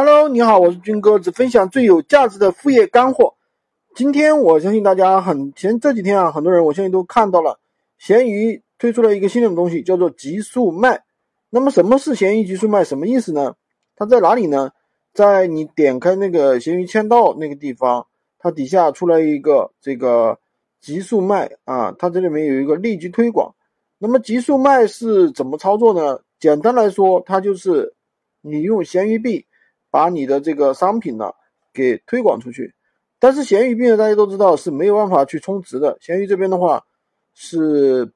Hello，你好，我是军哥，只分享最有价值的副业干货。今天我相信大家很前这几天啊，很多人我相信都看到了，闲鱼推出了一个新的东西，叫做极速卖。那么什么是闲鱼极速卖？什么意思呢？它在哪里呢？在你点开那个闲鱼签到那个地方，它底下出来一个这个极速卖啊，它这里面有一个立即推广。那么极速卖是怎么操作呢？简单来说，它就是你用闲鱼币。把你的这个商品呢给推广出去，但是闲鱼币呢大家都知道是没有办法去充值的，闲鱼这边的话是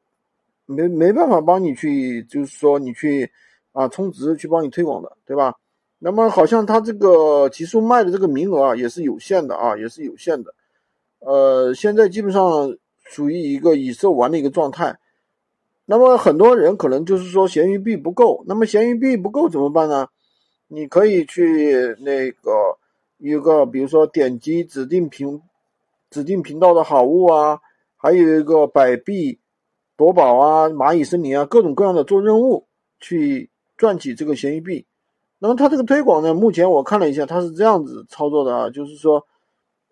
没没办法帮你去，就是说你去啊充值去帮你推广的，对吧？那么好像它这个极速卖的这个名额啊也是有限的啊，也是有限的，呃，现在基本上属于一个已售完的一个状态。那么很多人可能就是说闲鱼币不够，那么闲鱼币不够怎么办呢？你可以去那个一个，比如说点击指定频指定频道的好物啊，还有一个百币夺宝啊、蚂蚁森林啊，各种各样的做任务去赚取这个闲鱼币。那么它这个推广呢，目前我看了一下，它是这样子操作的啊，就是说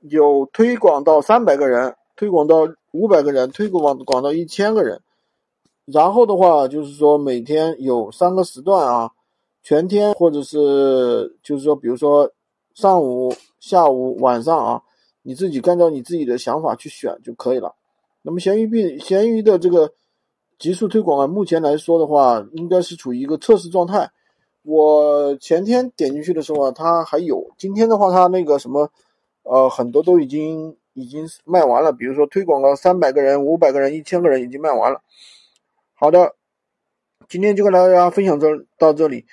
有推广到三百个人，推广到五百个人，推广广到一千个人，然后的话就是说每天有三个时段啊。全天或者是就是说，比如说上午、下午、晚上啊，你自己按照你自己的想法去选就可以了。那么闲鱼币、闲鱼的这个极速推广啊，目前来说的话，应该是处于一个测试状态。我前天点进去的时候啊，它还有；今天的话，它那个什么，呃，很多都已经已经卖完了。比如说推广了三百个人、五百个人、一千个人，已经卖完了。好的，今天就跟大家分享这到这里。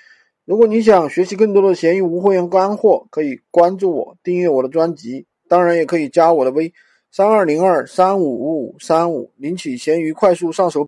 如果你想学习更多的闲鱼无货源干货，可以关注我，订阅我的专辑，当然也可以加我的微三二零二三五五五三五，领取闲鱼快速上手。